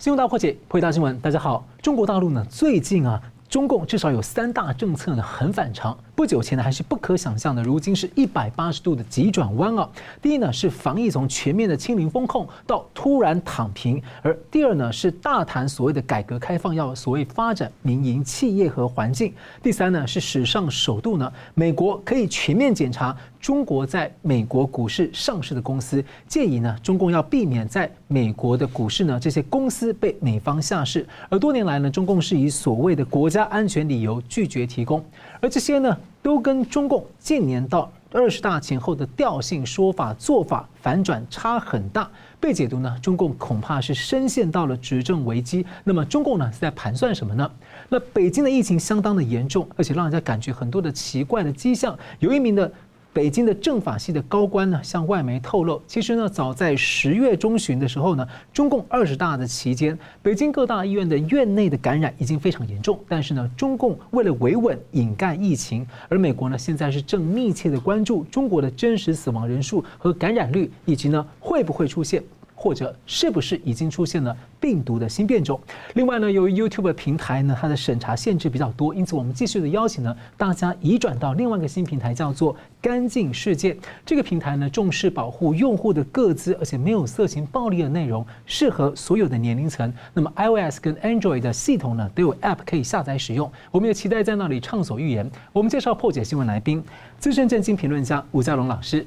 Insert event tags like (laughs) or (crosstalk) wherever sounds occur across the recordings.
新闻大破解，破解大新闻。大家好，中国大陆呢，最近啊。中共至少有三大政策呢，很反常。不久前呢，还是不可想象的，如今是一百八十度的急转弯啊。第一呢，是防疫从全面的清零风控到突然躺平；而第二呢，是大谈所谓的改革开放，要所谓发展民营企业和环境；第三呢，是史上首度呢，美国可以全面检查中国在美国股市上市的公司，建议呢，中共要避免在美国的股市呢，这些公司被美方下市。而多年来呢，中共是以所谓的国家安全理由拒绝提供，而这些呢，都跟中共近年到二十大前后的调性、说法、做法反转差很大。被解读呢，中共恐怕是深陷到了执政危机。那么，中共呢是在盘算什么呢？那北京的疫情相当的严重，而且让人家感觉很多的奇怪的迹象。有一名的。北京的政法系的高官呢，向外媒透露，其实呢，早在十月中旬的时候呢，中共二十大的期间，北京各大医院的院内的感染已经非常严重。但是呢，中共为了维稳掩盖疫情，而美国呢，现在是正密切的关注中国的真实死亡人数和感染率，以及呢，会不会出现。或者是不是已经出现了病毒的新变种？另外呢，由于 YouTube 平台呢，它的审查限制比较多，因此我们继续的邀请呢，大家移转到另外一个新平台，叫做“干净世界”。这个平台呢，重视保护用户的个资，而且没有色情暴力的内容，适合所有的年龄层。那么 iOS 跟 Android 的系统呢，都有 App 可以下载使用。我们也期待在那里畅所欲言。我们介绍破解新闻来宾，资深政经评论家吴家龙老师。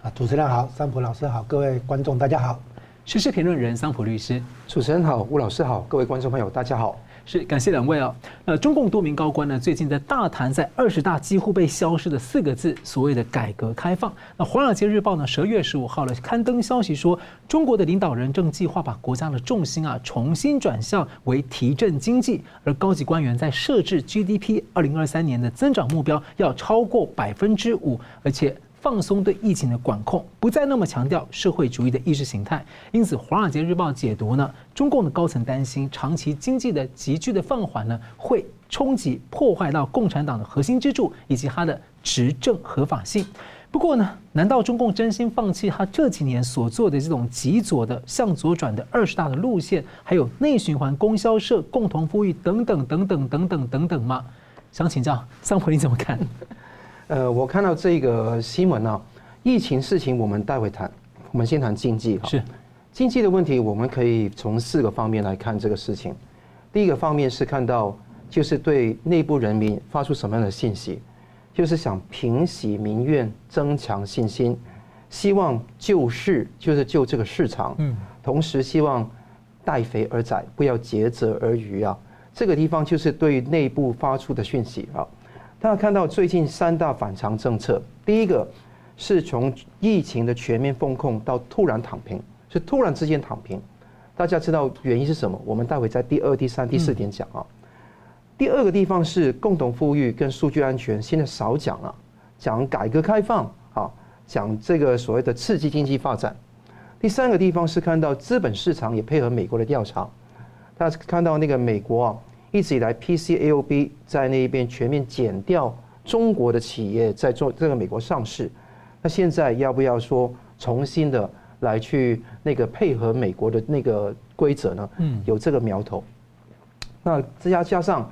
啊，主持人好，三浦老师好，各位观众大家好。时事评论人桑普律师，主持人好，吴老师好，各位观众朋友大家好，是感谢两位啊。那中共多名高官呢，最近在大谈在二十大几乎被消失的四个字，所谓的改革开放。那《华尔街日报》呢，十二月十五号呢刊登消息说，中国的领导人正计划把国家的重心啊重新转向为提振经济，而高级官员在设置 GDP 二零二三年的增长目标要超过百分之五，而且。放松对疫情的管控，不再那么强调社会主义的意识形态。因此，《华尔街日报》解读呢，中共的高层担心长期经济的急剧的放缓呢，会冲击破坏到共产党的核心支柱以及它的执政合法性。不过呢，难道中共真心放弃他这几年所做的这种极左的向左转的二十大的路线，还有内循环供销社共同富裕等等等等等等等等吗？想请教桑普，你怎么看？呃，我看到这个新闻啊，疫情事情我们待会谈，我们先谈经济哈。是，经济的问题，我们可以从四个方面来看这个事情。第一个方面是看到，就是对内部人民发出什么样的信息，就是想平息民怨，增强信心，希望救市，就是救这个市场。嗯。同时希望带肥而宰，不要竭泽而渔啊。这个地方就是对内部发出的讯息啊。大家看到最近三大反常政策，第一个是从疫情的全面封控到突然躺平，是突然之间躺平。大家知道原因是什么？我们待会在第二、第三、第四点讲啊。第二个地方是共同富裕跟数据安全，现在少讲了，讲改革开放啊，讲这个所谓的刺激经济发展。第三个地方是看到资本市场也配合美国的调查，大家看到那个美国啊。一直以来，PCAOB 在那边全面减掉中国的企业在做这个美国上市，那现在要不要说重新的来去那个配合美国的那个规则呢？嗯，有这个苗头。那再加上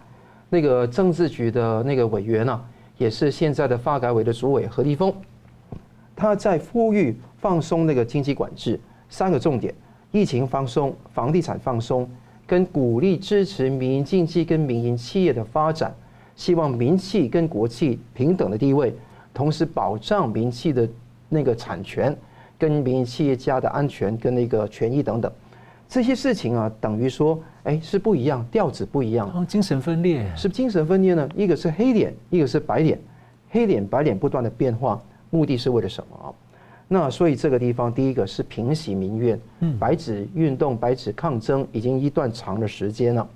那个政治局的那个委员呢，也是现在的发改委的主委何立峰，他在呼吁放松那个经济管制，三个重点：疫情放松，房地产放松。跟鼓励支持民营经济跟民营企业的发展，希望民企跟国企平等的地位，同时保障民企的那个产权跟民营企业家的安全跟那个权益等等，这些事情啊，等于说，哎，是不一样，调子不一样，精神分裂，是精神分裂呢？一个是黑脸，一个是白脸，黑脸白脸不断的变化，目的是为了什么啊？那所以这个地方，第一个是平息民怨，白纸运动、白纸抗争已经一段长的时间了。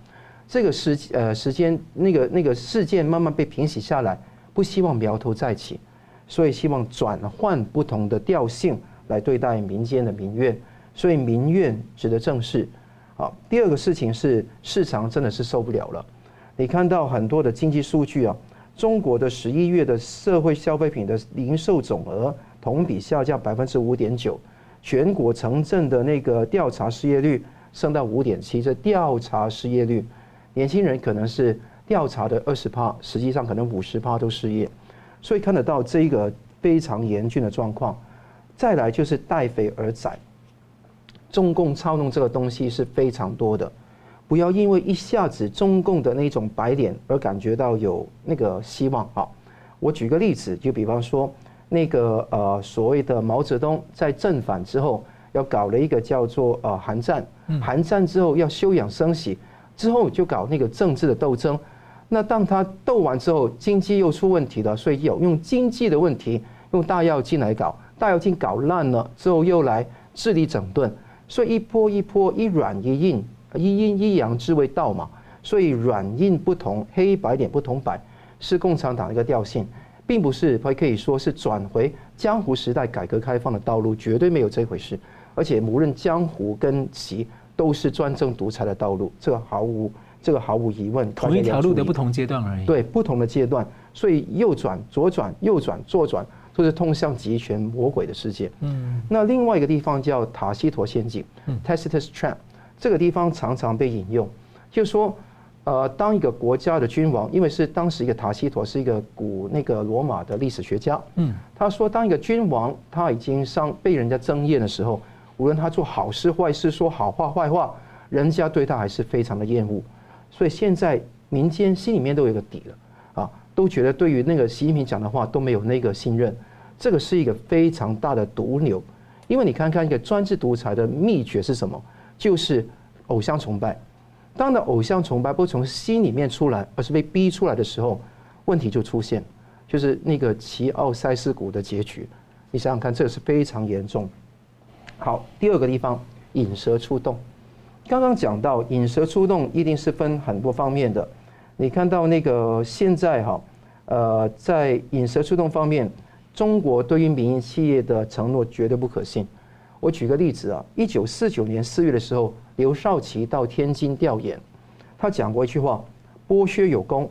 这个时呃时间那个那个事件慢慢被平息下来，不希望苗头再起，所以希望转换不同的调性来对待民间的民怨，所以民怨值得正视。好，第二个事情是市场真的是受不了了。你看到很多的经济数据啊，中国的十一月的社会消费品的零售总额。同比下降百分之五点九，全国城镇的那个调查失业率升到五点七，这调查失业率，年轻人可能是调查的二十趴，实际上可能五十趴都失业，所以看得到这一个非常严峻的状况。再来就是带肥而宰，中共操弄这个东西是非常多的，不要因为一下子中共的那种白脸而感觉到有那个希望啊。我举个例子，就比方说那个呃所谓的毛泽东在正反之后。要搞了一个叫做呃韩战，韩战之后要休养生息，之后就搞那个政治的斗争。那当他斗完之后，经济又出问题了，所以有用经济的问题用大跃进来搞，大跃进搞烂了之后又来治理整顿，所以一波一波一软一硬，一阴一阳之谓道嘛。所以软硬不同，黑白点不同白，是共产党的一个调性，并不是还可以说是转回江湖时代改革开放的道路，绝对没有这回事。而且无论江湖跟习都是专政独裁的道路，这个毫无这个毫无疑问。同一条路的不同阶段而已。对，不同的阶段，所以右转、左转、右转、左转，都是通向极权魔鬼的世界。嗯。那另外一个地方叫塔西佗陷阱 （Tacitus Trap），这个地方常常被引用，就是说，呃，当一个国家的君王，因为是当时一个塔西佗是一个古那个罗马的历史学家，嗯，他说，当一个君王他已经上被人家憎厌的时候。无论他做好事坏事，说好话坏话，人家对他还是非常的厌恶，所以现在民间心里面都有个底了，啊，都觉得对于那个习近平讲的话都没有那个信任，这个是一个非常大的毒瘤，因为你看看一个专制独裁的秘诀是什么？就是偶像崇拜。当的偶像崇拜不从心里面出来，而是被逼出来的时候，问题就出现，就是那个齐奥塞斯谷的结局。你想想看，这个是非常严重。好，第二个地方，引蛇出洞。刚刚讲到引蛇出洞，一定是分很多方面的。你看到那个现在哈，呃，在引蛇出洞方面，中国对于民营企业的承诺绝对不可信。我举个例子啊，一九四九年四月的时候，刘少奇到天津调研，他讲过一句话：剥削有功，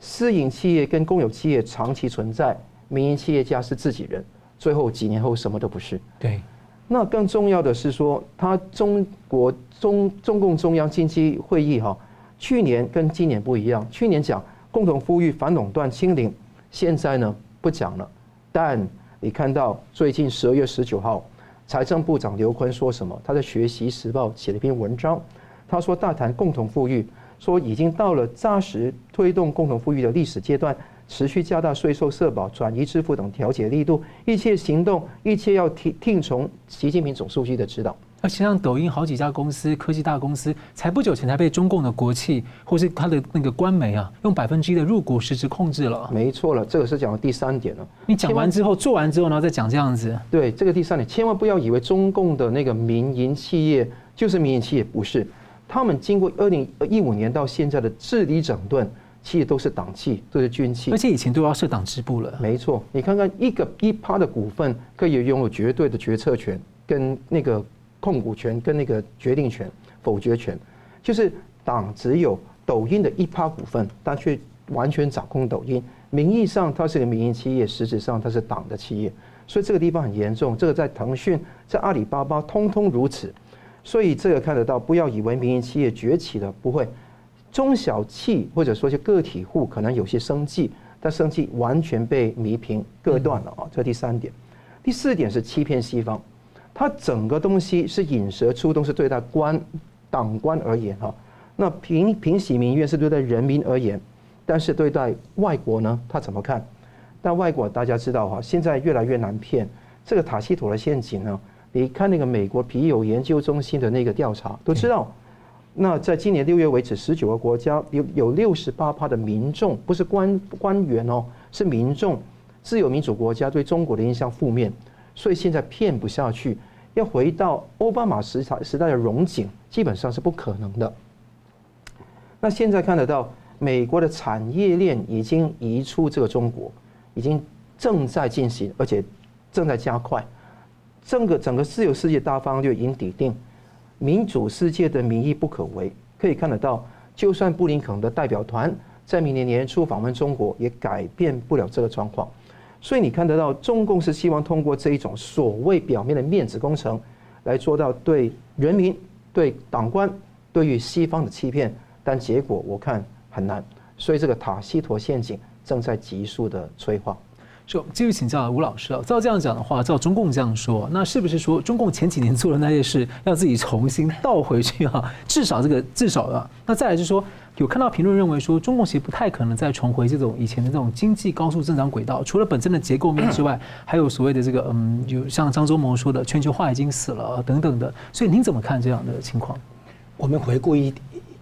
私营企业跟公有企业长期存在，民营企业家是自己人。最后几年后什么都不是。对。那更重要的是说，他中国中中共中央经济会议哈，去年跟今年不一样。去年讲共同富裕、反垄断、清零，现在呢不讲了。但你看到最近十二月十九号，财政部长刘坤说什么？他在《学习时报》写了一篇文章，他说大谈共同富裕，说已经到了扎实推动共同富裕的历史阶段。持续加大税收、社保、转移支付等调节力度，一切行动，一切要听听从习近平总书记的指导。而且像抖音好几家公司，科技大公司，才不久前才被中共的国企或是他的那个官媒啊，用百分之一的入股实质控制了。没错了，这个是讲的第三点了。你讲完之后，做完之后，然后再讲这样子。对，这个第三点，千万不要以为中共的那个民营企业就是民营企业，不是。他们经过二零一五年到现在的治理整顿。企业都是党企，都是军企，而且以前都要设党支部了。没错，你看看一个一趴的股份，可以拥有绝对的决策权、跟那个控股权、跟那个决定权、否决权。就是党只有抖音的一趴股份，但却完全掌控抖音。名义上它是个民营企业，实质上它是党的企业。所以这个地方很严重。这个在腾讯、在阿里巴巴，通通如此。所以这个看得到，不要以为民营企业崛起了，不会。中小企或者说是个体户可能有些生计，但生计完全被弥平割断了啊！这第三点，第四点是欺骗西方，它整个东西是引蛇出洞，是对待官党官而言哈。那平平息民怨是对待人民而言，但是对待外国呢，他怎么看？但外国大家知道哈，现在越来越难骗。这个塔西佗的陷阱呢，你看那个美国皮尤研究中心的那个调查都知道。那在今年六月为止，十九个国家有有六十八趴的民众，不是官官员哦，是民众，自由民主国家对中国的印象负面，所以现在骗不下去，要回到奥巴马时代时代的荣景，基本上是不可能的。那现在看得到，美国的产业链已经移出这个中国，已经正在进行，而且正在加快，整个整个自由世界大方略已经底定。民主世界的民意不可违，可以看得到，就算布林肯的代表团在明年年初访问中国，也改变不了这个状况。所以你看得到，中共是希望通过这一种所谓表面的面子工程，来做到对人民、对党官对于西方的欺骗，但结果我看很难，所以这个塔西佗陷阱正在急速的催化。就，继续请教吴老师啊。照这样讲的话，照中共这样说，那是不是说中共前几年做的那些事，要自己重新倒回去啊？至少这个至少啊，那再来就是说，有看到评论认为说，中共其实不太可能再重回这种以前的这种经济高速增长轨道。除了本身的结构面之外，还有所谓的这个嗯，有像张忠谋说的全球化已经死了等等的。所以您怎么看这样的情况？我们回顾一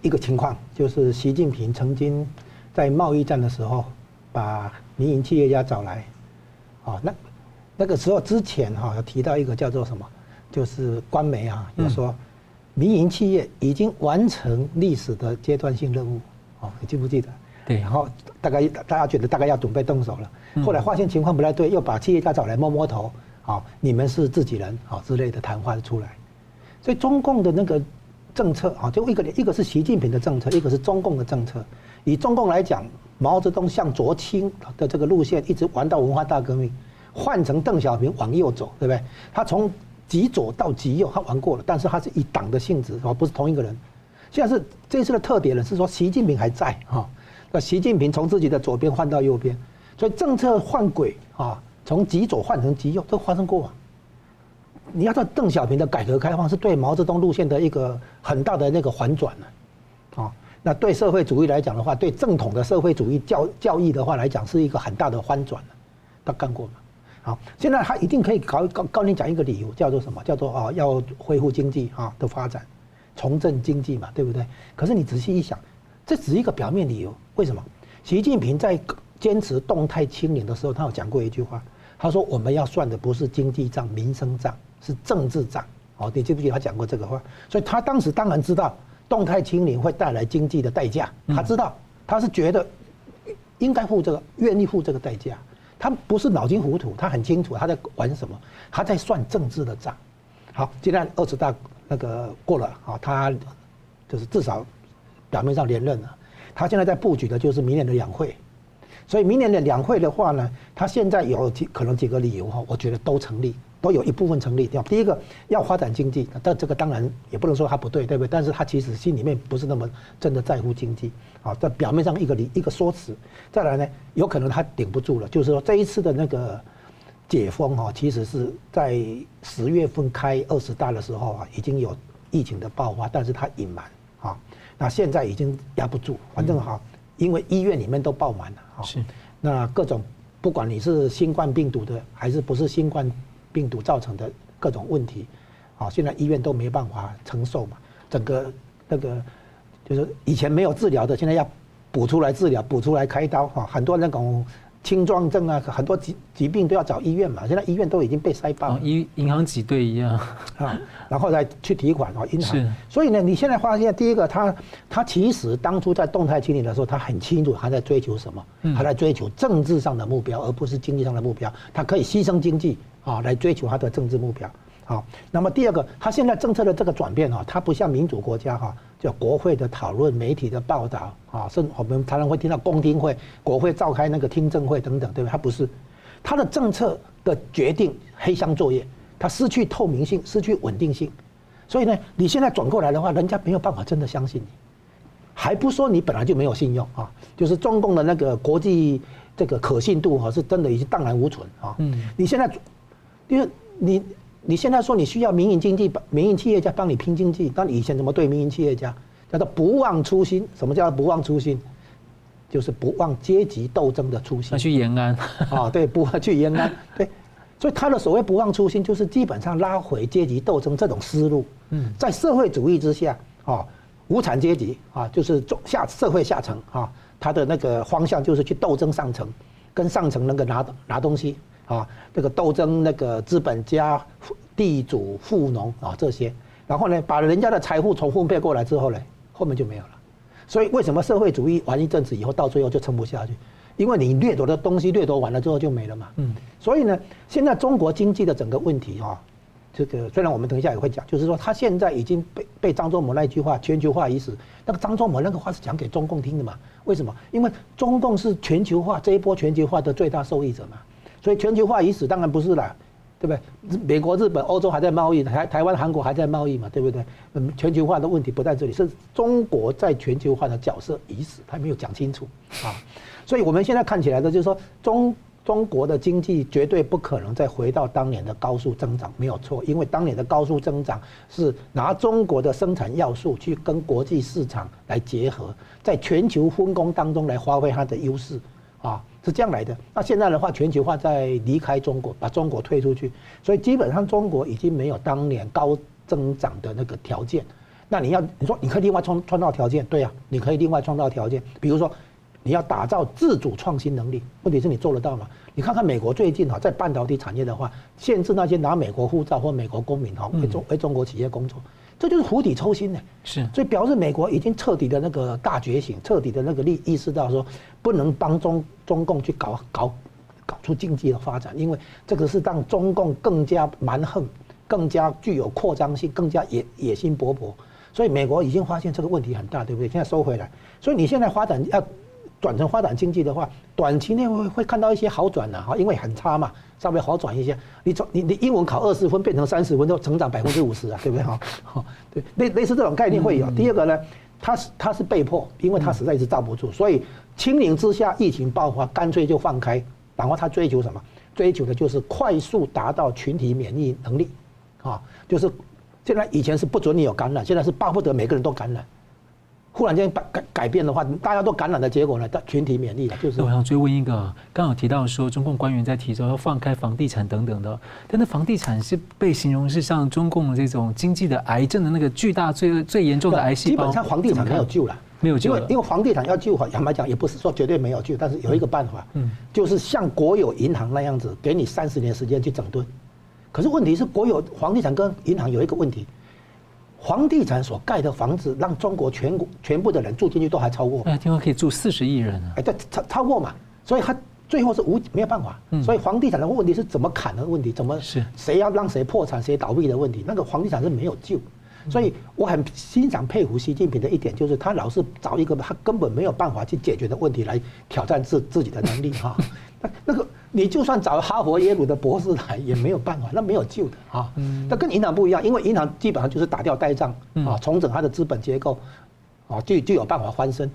一个情况，就是习近平曾经在贸易战的时候，把民营企业家找来。啊，那那个时候之前哈，有提到一个叫做什么，就是官媒啊，就说民营企业已经完成历史的阶段性任务，哦，你记不记得？对。然后大概大家觉得大概要准备动手了，后来发现情况不太对，又把企业家找来摸摸头，啊，你们是自己人啊之类的谈话出来。所以中共的那个政策啊，就一个一个是习近平的政策，一个是中共的政策。以中共来讲。毛泽东向左倾的这个路线一直玩到文化大革命，换成邓小平往右走，对不对？他从极左到极右，他玩过了，但是他是以党的性质，而不是同一个人。现在是这次的特点呢，是说习近平还在哈，那习近平从自己的左边换到右边，所以政策换轨啊，从极左换成极右，这发生过啊。你要知道，邓小平的改革开放是对毛泽东路线的一个很大的那个反转呢，那对社会主义来讲的话，对正统的社会主义教教义的话来讲，是一个很大的翻转。他干过吗？好，现在他一定可以告告告你讲一个理由，叫做什么？叫做啊，要恢复经济啊的发展，重振经济嘛，对不对？可是你仔细一想，这只是一个表面理由。为什么？习近平在坚持动态清零的时候，他有讲过一句话，他说我们要算的不是经济账、民生账，是政治账。哦，你记不记得他讲过这个话？所以他当时当然知道。动态清零会带来经济的代价，他知道，他是觉得应该付这个，愿意付这个代价。他不是脑筋糊涂，他很清楚他在玩什么，他在算政治的账。好，既然二十大那个过了啊，他就是至少表面上连任了。他现在在布局的就是明年的两会，所以明年的两会的话呢，他现在有几可能几个理由哈，我觉得都成立。都有一部分成立掉。第一个要发展经济，但这个当然也不能说他不对，对不对？但是他其实心里面不是那么真的在乎经济，啊，在表面上一个理一个说辞。再来呢，有可能他顶不住了，就是说这一次的那个解封哈，其实是在十月份开二十大的时候啊，已经有疫情的爆发，但是他隐瞒啊，那现在已经压不住，反正哈，因为医院里面都爆满了啊，是，那各种不管你是新冠病毒的还是不是新冠。病毒造成的各种问题，啊，现在医院都没办法承受嘛，整个那个就是以前没有治疗的，现在要补出来治疗，补出来开刀哈，很多那种青壮症啊，很多疾疾病都要找医院嘛，现在医院都已经被塞爆，银银行挤兑一样 (laughs) 啊，然后再去提款啊，银行，所以呢，你现在发现第一个，他他其实当初在动态清理的时候，他很清楚他在追求什么，他在追求政治上的目标，而不是经济上的目标，他可以牺牲经济。啊，来追求他的政治目标。好，那么第二个，他现在政策的这个转变啊，它不像民主国家哈，叫国会的讨论、媒体的报道啊，甚至我们常常会听到公听会、国会召开那个听证会等等，对不对？它不是，它的政策的决定黑箱作业，它失去透明性，失去稳定性。所以呢，你现在转过来的话，人家没有办法真的相信你，还不说你本来就没有信用啊，就是中共的那个国际这个可信度哈，是真的已经荡然无存啊。嗯，你现在。因为你你现在说你需要民营经济，民营企业家帮你拼经济，那你以前怎么对民营企业家？叫做不忘初心。什么叫不忘初心？就是不忘阶级斗争的初心。要去延安啊，对，(laughs) 不忘去延安，对。所以他的所谓不忘初心，就是基本上拉回阶级斗争这种思路。嗯，在社会主义之下啊，无产阶级啊，就是中下社会下层啊，他的那个方向就是去斗争上层，跟上层那个拿拿东西。啊，这个斗争那个资本家、地主、富农啊这些，然后呢，把人家的财富重分配过来之后呢，后面就没有了。所以为什么社会主义玩一阵子以后，到最后就撑不下去？因为你掠夺的东西掠夺完了之后就没了嘛。嗯。所以呢，现在中国经济的整个问题啊，这个虽然我们等一下也会讲，就是说他现在已经被被张忠谋那句话“全球化已死”，那个张忠谋那个话是讲给中共听的嘛？为什么？因为中共是全球化这一波全球化的最大受益者嘛。所以全球化已死当然不是了，对不对？美国、日本、欧洲还在贸易，台台湾、韩国还在贸易嘛，对不对？嗯，全球化的问题不在这里，是中国在全球化的角色已死，他没有讲清楚啊。所以我们现在看起来的就是说，中中国的经济绝对不可能再回到当年的高速增长，没有错，因为当年的高速增长是拿中国的生产要素去跟国际市场来结合，在全球分工当中来发挥它的优势啊。是这样来的。那现在的话，全球化在离开中国，把中国推出去，所以基本上中国已经没有当年高增长的那个条件。那你要你说你可以另外创创造条件，对啊，你可以另外创造条件。比如说，你要打造自主创新能力，问题是你做得到吗？你看看美国最近哈，在半导体产业的话，限制那些拿美国护照或美国公民哈为中为中国企业工作。这就是釜底抽薪呢，是，所以表示美国已经彻底的那个大觉醒，彻底的那个意意识到说，不能帮中中共去搞搞搞出经济的发展，因为这个是让中共更加蛮横，更加具有扩张性，更加野野心勃勃。所以美国已经发现这个问题很大，对不对？现在收回来，所以你现在发展要转成发展经济的话，短期内会会看到一些好转的哈，因为很差嘛。稍微好转一些，你从你你英文考二十分变成三十分，就成长百分之五十啊，(laughs) 对不对哈？好，对，类类似这种概念会有。第二个呢，他是他是被迫，因为他实在是罩不住，所以清零之下疫情爆发，干脆就放开，然后他追求什么？追求的就是快速达到群体免疫能力，啊，就是现在以前是不准你有感染，现在是巴不得每个人都感染。忽然间改改改变的话，大家都感染的结果呢？群体免疫了，就是。我想追问一个，刚好提到说中共官员在提出要放开房地产等等的，但那房地产是被形容是像中共这种经济的癌症的那个巨大最最严重的癌细胞。基本上房地产没有救了，没有救了。因为因为房地产要救，坦白讲也不是说绝对没有救，但是有一个办法，嗯，就是像国有银行那样子，给你三十年时间去整顿。可是问题是，国有房地产跟银行有一个问题。房地产所盖的房子，让中国全国全部的人住进去都还超过。哎，听说可以住四十亿人啊！哎，对，超超过嘛，所以他最后是无没有办法。所以房地产的问题是怎么砍的问题，怎么是谁要让谁破产谁倒闭的问题，那个房地产是没有救。所以我很欣赏佩服习近平的一点，就是他老是找一个他根本没有办法去解决的问题来挑战自自己的能力哈。(laughs) 那那个。你就算找哈佛耶鲁的博士来也没有办法，那没有救的啊。那跟银行不一样，因为银行基本上就是打掉呆账啊，重整它的资本结构，啊，就就有办法翻身。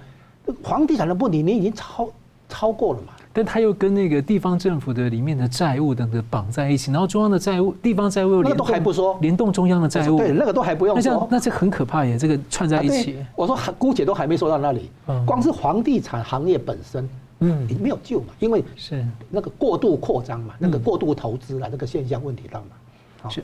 房地产的问题你已经超超过了嘛？但它又跟那个地方政府的里面的债务等等绑在一起，然后中央的债务、地方债务又那个都还不说，联动中央的债务，对，那个都还不用说。那这那这很可怕耶，这个串在一起。我说姑且都还没说到那里，光是房地产行业本身。嗯，你没有救嘛，因为是那个过度扩张嘛，那个过度投资了，那个现象问题到嘛。是。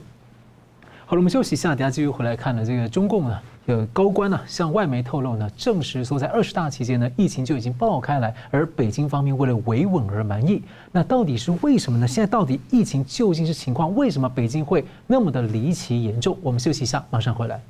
好了，我们休息一下，等下继续回来看呢这个中共呢，有高官呢向外媒透露呢，证实说在二十大期间呢，疫情就已经爆开来，而北京方面为了维稳而蛮夷。那到底是为什么呢？现在到底疫情究竟是情况？为什么北京会那么的离奇严重？我们休息一下，马上回来。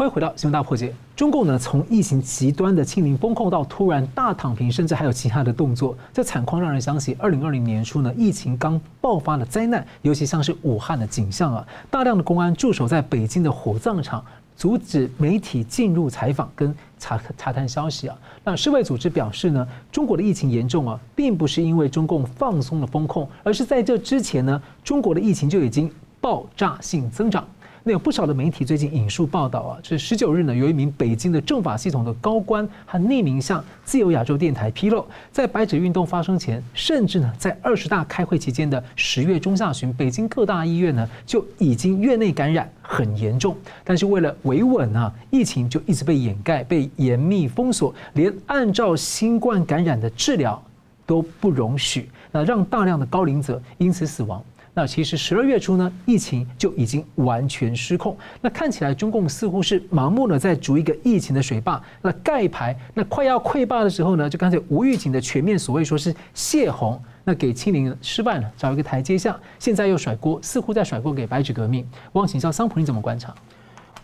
欢迎回到新闻大破解。中共呢，从疫情极端的清零封控到突然大躺平，甚至还有其他的动作，这惨况让人想起二零二零年初呢，疫情刚爆发的灾难，尤其像是武汉的景象啊，大量的公安驻守在北京的火葬场，阻止媒体进入采访跟查查探消息啊。那世卫组织表示呢，中国的疫情严重啊，并不是因为中共放松了封控，而是在这之前呢，中国的疫情就已经爆炸性增长。那有不少的媒体最近引述报道啊，就是十九日呢，有一名北京的政法系统的高官，他匿名向自由亚洲电台披露，在白纸运动发生前，甚至呢，在二十大开会期间的十月中下旬，北京各大医院呢就已经院内感染很严重，但是为了维稳啊，疫情就一直被掩盖、被严密封锁，连按照新冠感染的治疗都不容许，那让大量的高龄者因此死亡。那其实十二月初呢，疫情就已经完全失控。那看起来中共似乎是盲目的在筑一个疫情的水坝，那盖牌，那快要溃坝的时候呢，就干脆无预警的全面所谓说是泄洪，那给清零失败了，找一个台阶下。现在又甩锅，似乎在甩锅给白纸革命。我想请教桑普，你怎么观察？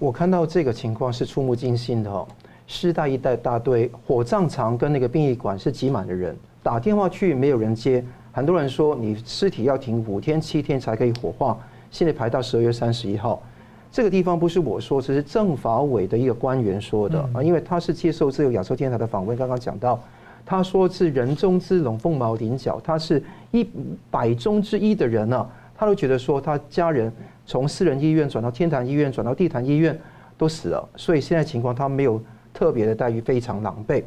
我看到这个情况是触目惊心的哦。师大一带大队火葬场跟那个殡仪馆是挤满了人，打电话去没有人接。很多人说你尸体要停五天七天才可以火化，现在排到十二月三十一号。这个地方不是我说，这是政法委的一个官员说的啊，因为他是接受自由亚洲电台的访问，刚刚讲到，他说是人中之龙凤毛麟角，他是一百中之一的人呢，他都觉得说他家人从私人医院转到天坛医院，转到地坛医院都死了，所以现在情况他没有特别的待遇，非常狼狈。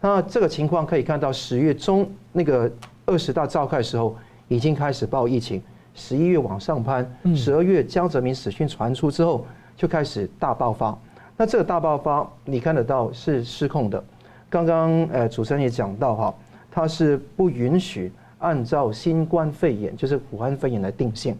那这个情况可以看到，十月中那个二十大召开的时候，已经开始爆疫情，十一月往上攀，十二月江泽民死讯传出之后，就开始大爆发。那这个大爆发，你看得到是失控的。刚刚呃主持人也讲到哈，他是不允许按照新冠肺炎，就是武汉肺炎来定性。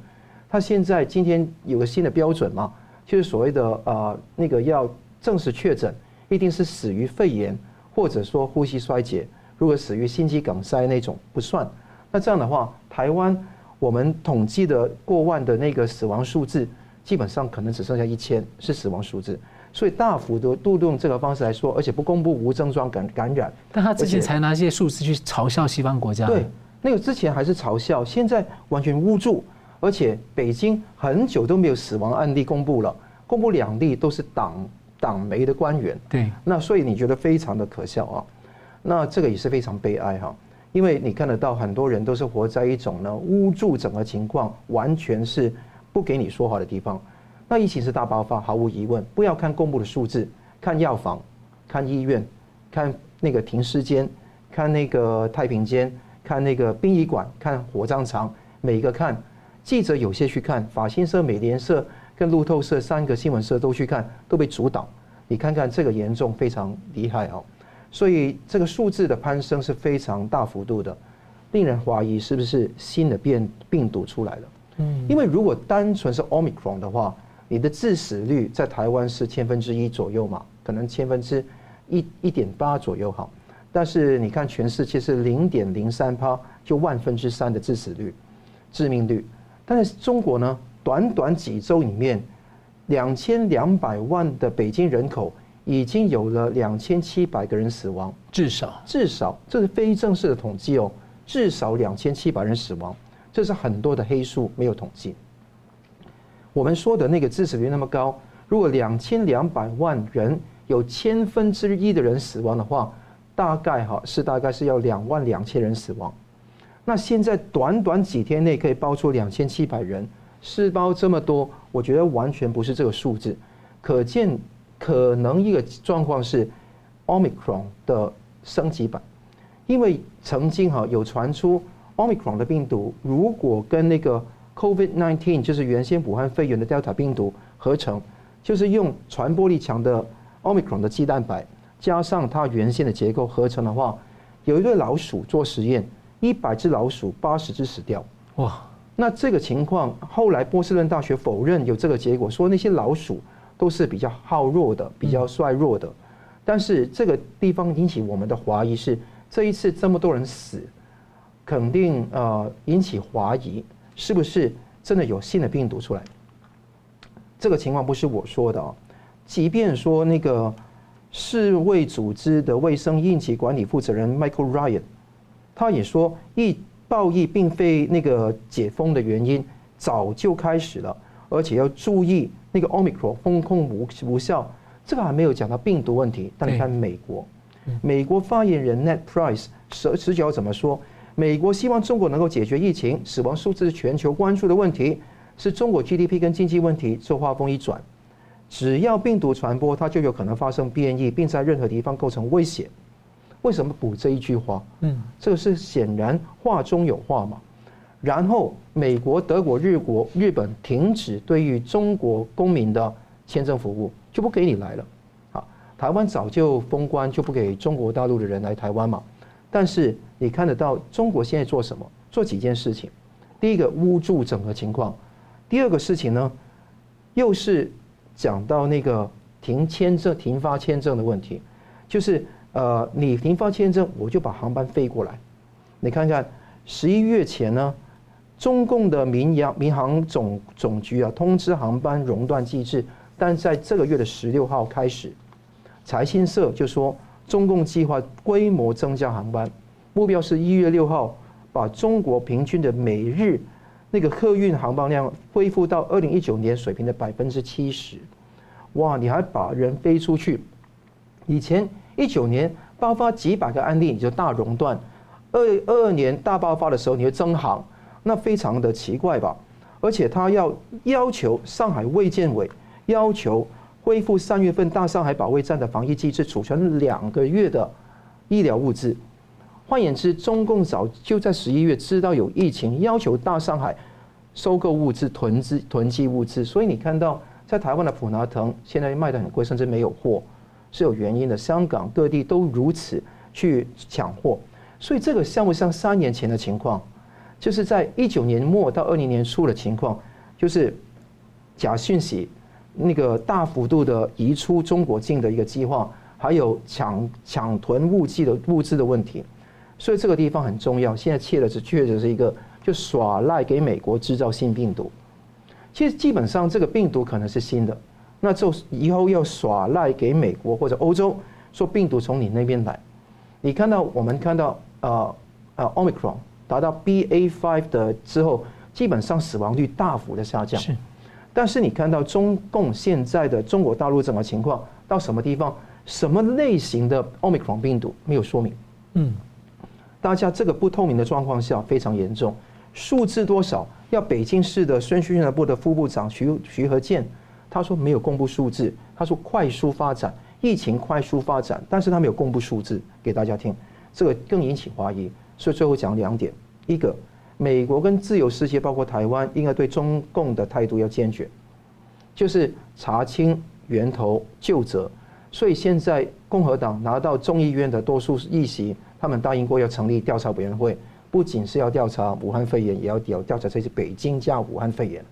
他现在今天有个新的标准嘛，就是所谓的呃那个要正式确诊，一定是死于肺炎。或者说呼吸衰竭，如果死于心肌梗塞那种不算。那这样的话，台湾我们统计的过万的那个死亡数字，基本上可能只剩下一千是死亡数字。所以大幅的度用这个方式来说，而且不公布无症状感感染。但他之前才拿这些数字去嘲笑西方国家。对，那个之前还是嘲笑，现在完全捂住。而且北京很久都没有死亡案例公布了，公布两例都是党。党媒的官员，对，那所以你觉得非常的可笑啊？那这个也是非常悲哀哈，因为你看得到很多人都是活在一种呢捂住整个情况，完全是不给你说话的地方。那疫情是大爆发，毫无疑问。不要看公布的数字，看药房，看医院，看那个停尸间，看那个太平间，看那个殡仪馆，看火葬场，每一个看。记者有些去看，法新社、美联社。跟路透社三个新闻社都去看，都被阻挡。你看看这个严重，非常厉害哦。所以这个数字的攀升是非常大幅度的，令人怀疑是不是新的变病毒出来了。嗯，因为如果单纯是 Omicron 的话，你的致死率在台湾是千分之一左右嘛，可能千分之一一点八左右哈。但是你看全世界是零点零三趴，就万分之三的致死率、致命率。但是中国呢？短短几周里面，两千两百万的北京人口已经有了两千七百个人死亡，至少至少这是非正式的统计哦，至少两千七百人死亡，这是很多的黑数没有统计。我们说的那个致死率那么高，如果两千两百万人有千分之一的人死亡的话，大概哈是大概是要两万两千人死亡。那现在短短几天内可以爆出两千七百人。是包这么多，我觉得完全不是这个数字，可见可能一个状况是 Omicron 的升级版，因为曾经哈有传出 Omicron 的病毒如果跟那个 COVID-19 就是原先武汉肺炎的 Delta 病毒合成，就是用传播力强的 Omicron 的鸡蛋白加上它原先的结构合成的话，有一对老鼠做实验，一百只老鼠八十只死掉，哇！那这个情况，后来波士顿大学否认有这个结果，说那些老鼠都是比较好弱的，比较衰弱的。但是这个地方引起我们的怀疑是，这一次这么多人死，肯定呃引起怀疑，是不是真的有新的病毒出来？这个情况不是我说的啊，即便说那个世卫组织的卫生应急管理负责人 Michael Ryan，他也说一。暴疫并非那个解封的原因，早就开始了，而且要注意那个 Omicron 封控无无效，这个还没有讲到病毒问题。但你看美国，美国发言人 Net Price 十十九怎么说？美国希望中国能够解决疫情，死亡数字是全球关注的问题，是中国 GDP 跟经济问题。这话锋一转，只要病毒传播，它就有可能发生变异，并在任何地方构成威胁。为什么补这一句话？嗯，这个是显然话中有话嘛。然后美国、德国、日国、日本停止对于中国公民的签证服务，就不给你来了。好，台湾早就封关，就不给中国大陆的人来台湾嘛。但是你看得到中国现在做什么？做几件事情。第一个捂住整个情况，第二个事情呢，又是讲到那个停签证、停发签证的问题，就是。呃，你停发签证，我就把航班飞过来。你看看，十一月前呢，中共的民航民航总总局啊通知航班熔断机制，但在这个月的十六号开始，财新社就说中共计划规模增加航班，目标是一月六号把中国平均的每日那个客运航班量恢复到二零一九年水平的百分之七十。哇，你还把人飞出去？以前。一九年爆发几百个案例，你就大熔断；二二年大爆发的时候，你就增航，那非常的奇怪吧？而且他要要求上海卫健委要求恢复三月份大上海保卫战的防疫机制，储存两个月的医疗物资。换言之，中共早就在十一月知道有疫情，要求大上海收购物资、囤积囤积物资。所以你看到在台湾的普拿藤现在卖得很贵，甚至没有货，是有原因的。香港各地都如此去抢货，所以这个像不像三年前的情况？就是在一九年末到二零年初的情况，就是假讯息那个大幅度的移出中国境的一个计划，还有抢抢囤物资的物资的问题。所以这个地方很重要。现在切的是确实是一个，就耍赖给美国制造新病毒。其实基本上这个病毒可能是新的，那就以后要耍赖给美国或者欧洲，说病毒从你那边来。你看到我们看到呃呃 Omicron 达到 BA5 的之后，基本上死亡率大幅的下降。是。但是你看到中共现在的中国大陆怎么情况？到什么地方？什么类型的 Omicron 病毒没有说明？嗯。大家这个不透明的状况下非常严重，数字多少？要北京市的宣传部的副部长徐徐和建，他说没有公布数字，他说快速发展，疫情快速发展，但是他没有公布数字给大家听，这个更引起怀疑。所以最后讲两点：一个，美国跟自由世界包括台湾应该对中共的态度要坚决，就是查清源头究责。所以现在共和党拿到众议院的多数议席。他们答应过要成立调查委员会，不仅是要调查武汉肺炎，也要调调查这次北京加武汉肺炎。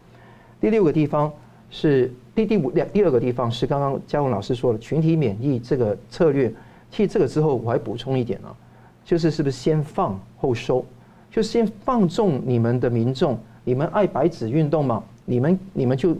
第六个地方是第第五两第二个地方是刚刚嘉文老师说的群体免疫这个策略。其实这个之后我还补充一点啊，就是是不是先放后收，就先放纵你们的民众，你们爱白纸运动吗？你们你们就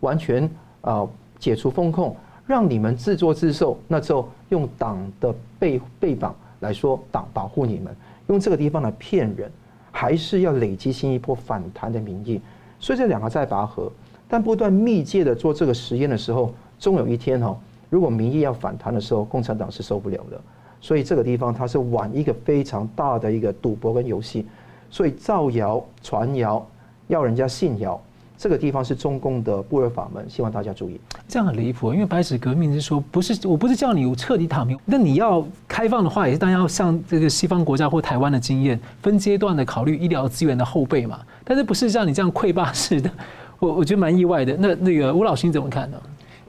完全啊解除风控，让你们自作自受，那之后用党的背背绑。来说党保护你们，用这个地方来骗人，还是要累积新一波反弹的民意。所以这两个在拔河，但不断密切的做这个实验的时候，终有一天哈，如果民意要反弹的时候，共产党是受不了的。所以这个地方它是玩一个非常大的一个赌博跟游戏，所以造谣传谣，要人家信谣。这个地方是中共的不二法门，希望大家注意。这样很离谱，因为白纸革命是说，不是我不是叫你我彻底躺平，那你要开放的话，也是当然要像这个西方国家或台湾的经验，分阶段的考虑医疗资源的后备嘛。但是不是像你这样溃坝式的，我我觉得蛮意外的。那那个吴老师你怎么看呢？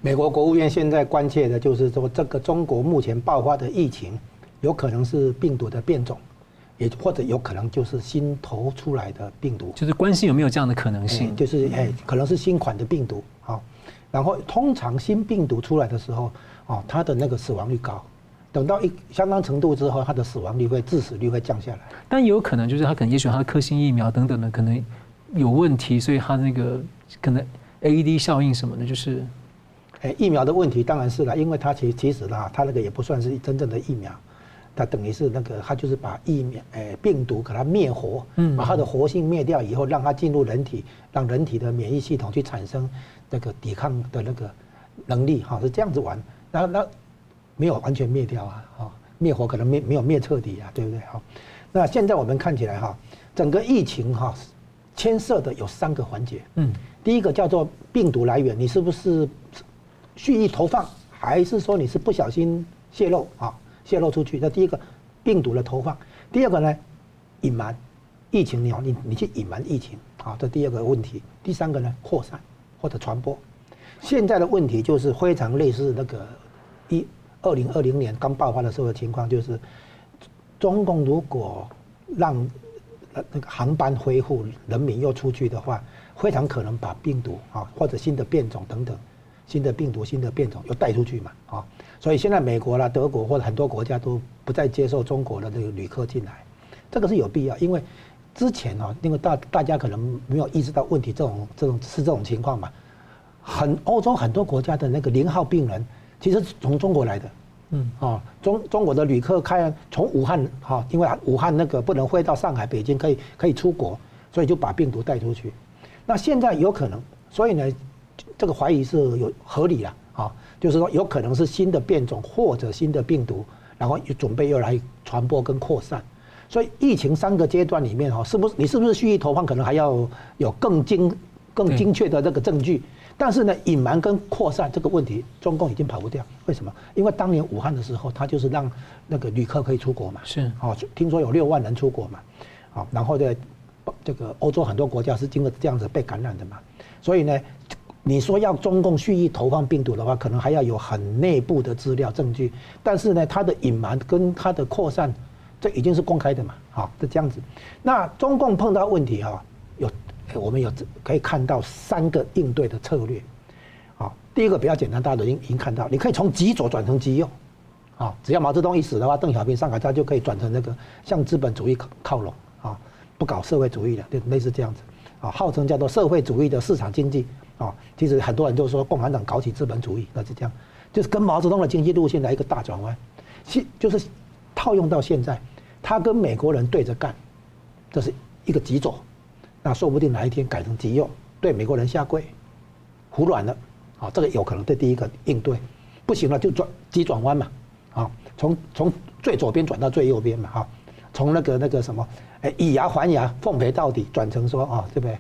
美国国务院现在关切的就是说，这个中国目前爆发的疫情，有可能是病毒的变种。也或者有可能就是新投出来的病毒，就是关心有没有这样的可能性？就是哎，可能是新款的病毒啊。然后通常新病毒出来的时候，哦，它的那个死亡率高，等到一相当程度之后，它的死亡率会致死率会降下来。但也有可能就是它可能也许它的科兴疫苗等等的可能有问题，所以它那个可能 AED 效应什么的，就是哎疫苗的问题当然是了，因为它其其实啦，它那个也不算是真正的疫苗。它等于是那个，它就是把疫苗，哎，病毒给它灭活，把它的活性灭掉以后，让它进入人体，让人体的免疫系统去产生那个抵抗的那个能力，哈，是这样子玩。那那没有完全灭掉啊，哈，灭活可能没没有灭彻底啊，对不对？哈，那现在我们看起来哈，整个疫情哈，牵涉的有三个环节，嗯，第一个叫做病毒来源，你是不是蓄意投放，还是说你是不小心泄露啊？泄露出去，这第一个病毒的投放；第二个呢，隐瞒疫情，你你你去隐瞒疫情，啊，这第二个问题；第三个呢，扩散或者传播。现在的问题就是非常类似那个一二零二零年刚爆发的时候的情况，就是中共如果让那个航班恢复，人民又出去的话，非常可能把病毒啊或者新的变种等等。新的病毒、新的变种又带出去嘛？啊，所以现在美国啦、德国或者很多国家都不再接受中国的这个旅客进来，这个是有必要，因为之前啊，因为大大家可能没有意识到问题，这种这种是这种情况嘛。很欧洲很多国家的那个零号病人，其实从中国来的，嗯啊，中中国的旅客开从武汉哈，因为武汉那个不能飞到上海、北京，可以可以出国，所以就把病毒带出去。那现在有可能，所以呢？这个怀疑是有合理的啊，就是说有可能是新的变种或者新的病毒，然后又准备又来传播跟扩散，所以疫情三个阶段里面哈，是不是你是不是蓄意投放，可能还要有更精、更精确的这个证据。但是呢，隐瞒跟扩散这个问题，中共已经跑不掉。为什么？因为当年武汉的时候，他就是让那个旅客可以出国嘛。是。哦，听说有六万人出国嘛。好，然后呢，这个欧洲很多国家是经过这样子被感染的嘛。所以呢，你说要中共蓄意投放病毒的话，可能还要有很内部的资料证据。但是呢，它的隐瞒跟它的扩散，这已经是公开的嘛。好，是这样子。那中共碰到问题啊，有。我们有可以看到三个应对的策略，啊，第一个比较简单，大家都已经已经看到，你可以从极左转成极右，啊，只要毛泽东一死的话，邓小平上台，他就可以转成那个向资本主义靠拢，啊，不搞社会主义了，就类似这样子，啊，号称叫做社会主义的市场经济，啊，其实很多人都说共产党搞起资本主义，那是这样，就是跟毛泽东的经济路线来一个大转弯，现就是套用到现在，他跟美国人对着干，这是一个极左。那说不定哪一天改成极右，对美国人下跪，服软了，啊，这个有可能。对第一个应对，不行了就转急转弯嘛，啊，从从最左边转到最右边嘛，哈，从那个那个什么，哎，以牙还牙，奉陪到底，转成说啊，对不对？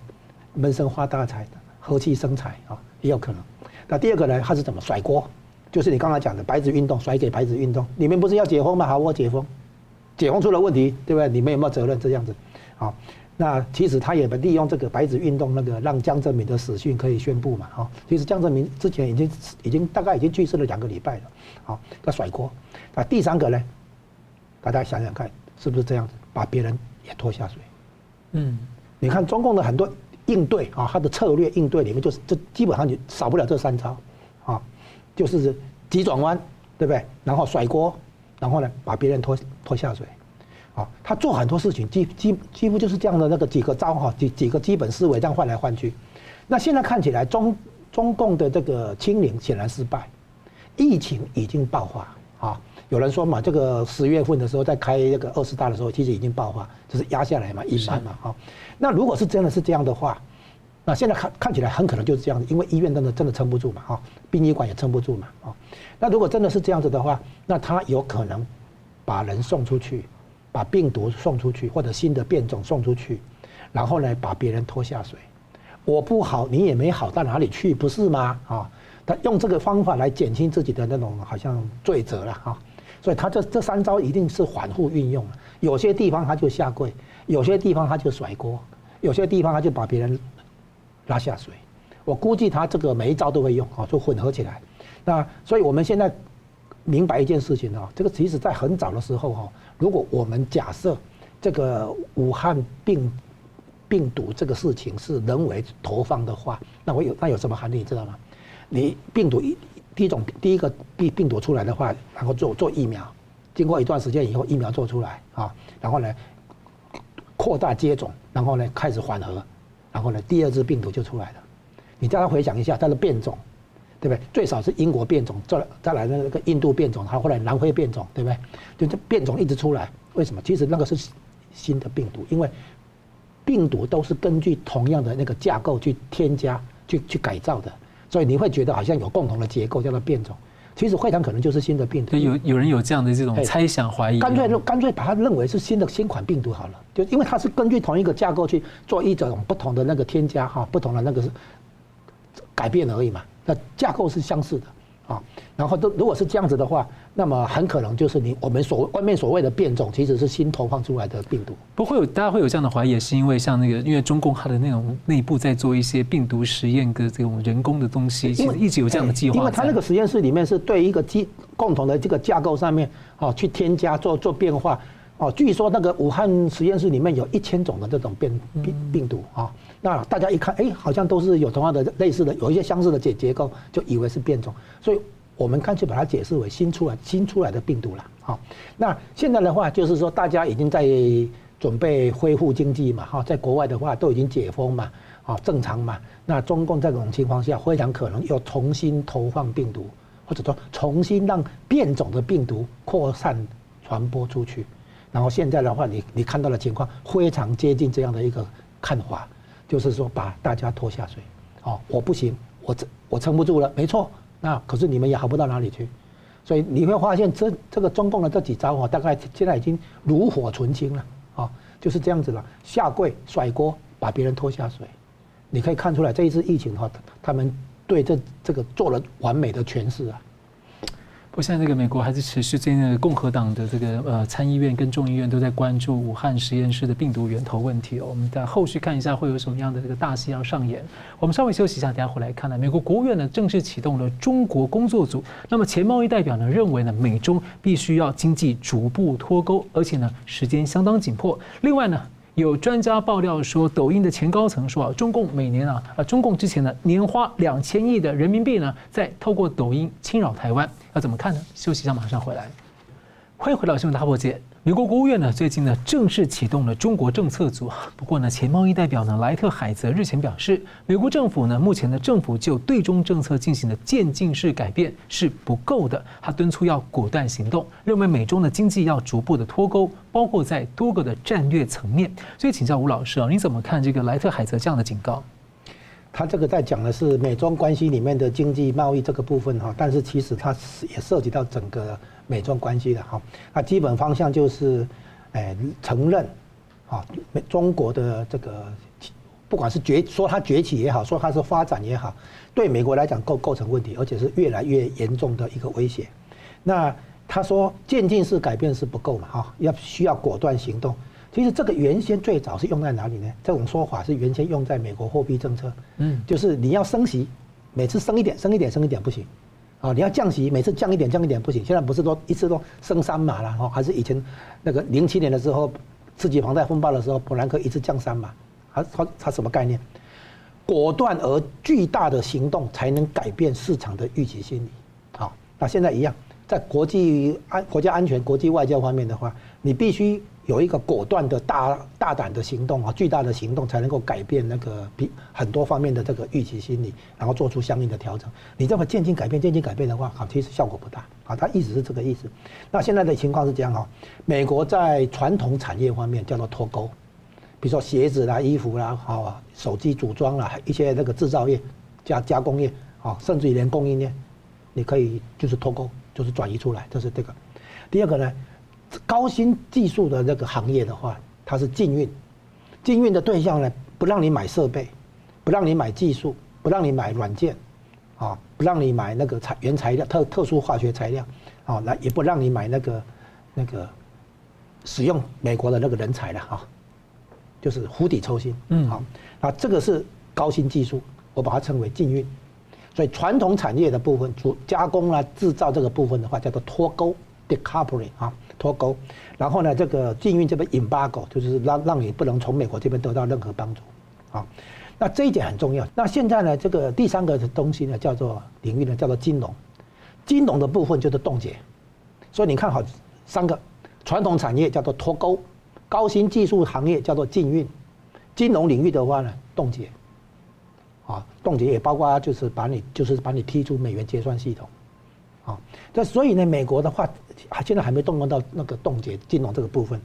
闷声发大财，和气生财啊，也有可能。那第二个呢，他是怎么甩锅？就是你刚才讲的白纸运动，甩给白纸运动，你们不是要解封吗？好，我解封，解封出了问题，对不对？你们有没有责任？这样子，啊。那其实他也利用这个白纸运动，那个让江泽民的死讯可以宣布嘛，哈。其实江泽民之前已经已经大概已经去世了两个礼拜了，好，他甩锅。那第三个呢？大家想想看，是不是这样子，把别人也拖下水？嗯，你看中共的很多应对啊，他的策略应对里面就是这基本上就少不了这三招，啊，就是急转弯，对不对？然后甩锅，然后呢把别人拖拖下水。啊他做很多事情，几几几乎就是这样的那个几个招哈，几几个基本思维这样换来换去。那现在看起来中中共的这个清零显然失败，疫情已经爆发啊。有人说嘛，这个十月份的时候在开那个二十大的时候，其实已经爆发，就是压下来嘛，隐瞒嘛哈。那如果是真的是这样的话，那现在看看起来很可能就是这样子，因为医院真的真的撑不住嘛哈，殡仪馆也撑不住嘛啊。那如果真的是这样子的话，那他有可能把人送出去。把病毒送出去，或者新的变种送出去，然后呢，把别人拖下水。我不好，你也没好到哪里去，不是吗？啊，他用这个方法来减轻自己的那种好像罪责了哈。所以他这这三招一定是反复运用。有些地方他就下跪，有些地方他就甩锅，有些地方他就把别人拉下水。我估计他这个每一招都会用啊，就混合起来。那所以我们现在明白一件事情啊，这个其实在很早的时候哈。如果我们假设这个武汉病病毒这个事情是人为投放的话，那我有那有什么含义？知道吗？你病毒一第一种第一个病病毒出来的话，然后做做疫苗，经过一段时间以后，疫苗做出来啊，然后呢扩大接种，然后呢开始缓和，然后呢第二只病毒就出来了。你叫他回想一下它的变种。对不对？最少是英国变种，再再来那个印度变种，还有后来南非变种，对不对？就这变种一直出来，为什么？其实那个是新的病毒，因为病毒都是根据同样的那个架构去添加、去去改造的，所以你会觉得好像有共同的结构叫做变种，其实会谈可能就是新的病毒。有有人有这样的这种猜想怀疑，干脆干脆把它认为是新的新款病毒好了，就因为它是根据同一个架构去做一种不同的那个添加哈，不同的那个是改变而已嘛。那架构是相似的啊，然后都如果是这样子的话，那么很可能就是你我们所外面所谓的变种，其实是新投放出来的病毒。不会有大家会有这样的怀疑，是因为像那个因为中共它的那种内部在做一些病毒实验的这种人工的东西，其实一直有这样的计划。因为它那个实验室里面是对一个基共同的这个架构上面啊去添加做做变化。哦，据说那个武汉实验室里面有一千种的这种变病病毒啊，那大家一看，哎，好像都是有同样的类似的，有一些相似的结结构，就以为是变种，所以我们干脆把它解释为新出来新出来的病毒了。好，那现在的话就是说，大家已经在准备恢复经济嘛，哈，在国外的话都已经解封嘛，啊，正常嘛。那中共在这种情况下，非常可能又重新投放病毒，或者说重新让变种的病毒扩散传播出去。然后现在的话，你你看到的情况非常接近这样的一个看法，就是说把大家拖下水，哦，我不行，我撑我撑不住了，没错，那可是你们也好不到哪里去，所以你会发现这这个中共的这几招啊，大概现在已经炉火纯青了，啊，就是这样子了，下跪甩锅把别人拖下水，你可以看出来这一次疫情的话，他们对这这个做了完美的诠释啊。不过现在这个美国还是持续，最近的共和党的这个呃参议院跟众议院都在关注武汉实验室的病毒源头问题哦。我们在后续看一下会有什么样的这个大戏要上演。我们稍微休息一下，等下回来看呢。美国国务院呢正式启动了中国工作组。那么前贸易代表呢认为呢美中必须要经济逐步脱钩，而且呢时间相当紧迫。另外呢。有专家爆料说，抖音的前高层说啊，中共每年啊，啊，中共之前呢，年花两千亿的人民币呢，在透过抖音侵扰台湾，要怎么看呢？休息一下，马上回来。欢迎回到新闻大破解。美国国务院呢，最近呢正式启动了中国政策组。不过呢，前贸易代表呢莱特海泽日前表示，美国政府呢目前的政府就对中政策进行的渐进式改变是不够的。他敦促要果断行动，认为美中的经济要逐步的脱钩，包括在多个的战略层面。所以请教吴老师啊，你怎么看这个莱特海泽这样的警告？他这个在讲的是美中关系里面的经济贸易这个部分哈，但是其实它也涉及到整个。美中关系的哈，那基本方向就是，诶，承认，啊，中国的这个，不管是崛说它崛起也好，说它是发展也好，对美国来讲构构成问题，而且是越来越严重的一个威胁。那他说渐进式改变是不够嘛，哈，要需要果断行动。其实这个原先最早是用在哪里呢？这种说法是原先用在美国货币政策，嗯，就是你要升息，每次升一点，升一点，升一点不行。啊，你要降息，每次降一点，降一点不行。现在不是说一次都升三码了哈，还是以前那个零七年的时候，刺激房贷风暴的时候，伯南克一次降三码，他他他什么概念？果断而巨大的行动才能改变市场的预期心理。好，那现在一样，在国际安国家安全、国际外交方面的话，你必须。有一个果断的大大胆的行动啊，巨大的行动才能够改变那个比很多方面的这个预期心理，然后做出相应的调整。你这么渐进改变、渐进改变的话，好，其实效果不大啊。他意思是这个意思。那现在的情况是这样哈，美国在传统产业方面叫做脱钩，比如说鞋子啦、衣服啦、好手机组装啦，一些那个制造业、加加工业啊，甚至于连供应链，你可以就是脱钩，就是转移出来，这是这个。第二个呢？高新技术的那个行业的话，它是禁运，禁运的对象呢，不让你买设备，不让你买技术，不让你买软件，啊，不让你买那个材原材料特特殊化学材料，啊，来也不让你买那个那个使用美国的那个人才了哈，就是釜底抽薪，嗯，好，那，这个是高新技术，我把它称为禁运，所以传统产业的部分，主加工啊制造这个部分的话，叫做脱钩 decoupling 啊。脱钩，然后呢，这个禁运这边 embargo 就是让让你不能从美国这边得到任何帮助，啊，那这一点很重要。那现在呢，这个第三个的东西呢，叫做领域呢，叫做金融，金融的部分就是冻结。所以你看好三个。传统产业叫做脱钩，高新技术行业叫做禁运，金融领域的话呢，冻结，啊，冻结也包括就是把你就是把你踢出美元结算系统。啊，那所以呢，美国的话，还现在还没动用到那个冻结金融这个部分，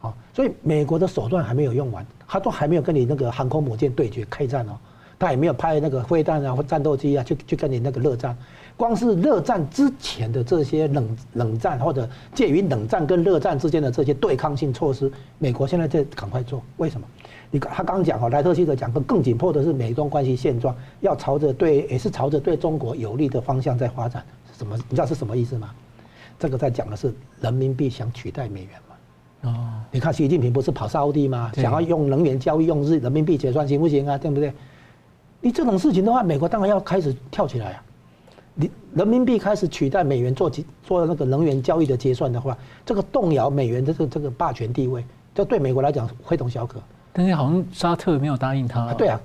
啊，所以美国的手段还没有用完，他都还没有跟你那个航空母舰对决开战哦，他也没有派那个飞弹啊或战斗机啊去去跟你那个热战，光是热战之前的这些冷冷战或者介于冷战跟热战之间的这些对抗性措施，美国现在在赶快做，为什么？你他刚讲哦，莱特希泽讲，更紧迫的是美中关系现状要朝着对也是朝着对中国有利的方向在发展。什么？你知道是什么意思吗？这个在讲的是人民币想取代美元嘛？哦，你看习近平不是跑沙乌地吗？想要用能源交易用日人民币结算行不行啊？对不对？你这种事情的话，美国当然要开始跳起来啊！你人民币开始取代美元做做那个能源交易的结算的话，这个动摇美元的这个这个霸权地位，这对美国来讲非同小可。但是好像沙特没有答应他。对啊，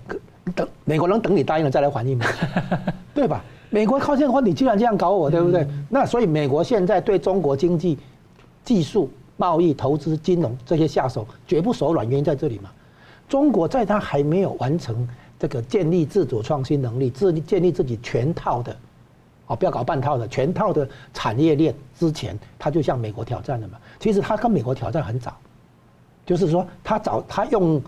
等美国能等你答应了再来反应吗？(laughs) 对吧？美国靠近话，你居然这样搞我，对不对？那所以美国现在对中国经济、技术、贸易、投资、金融这些下手绝不手软，原因在这里嘛。中国在它还没有完成这个建立自主创新能力、自建立自己全套的，哦，不要搞半套的全套的产业链之前，他就向美国挑战了嘛。其实他跟美国挑战很早，就是说他早他用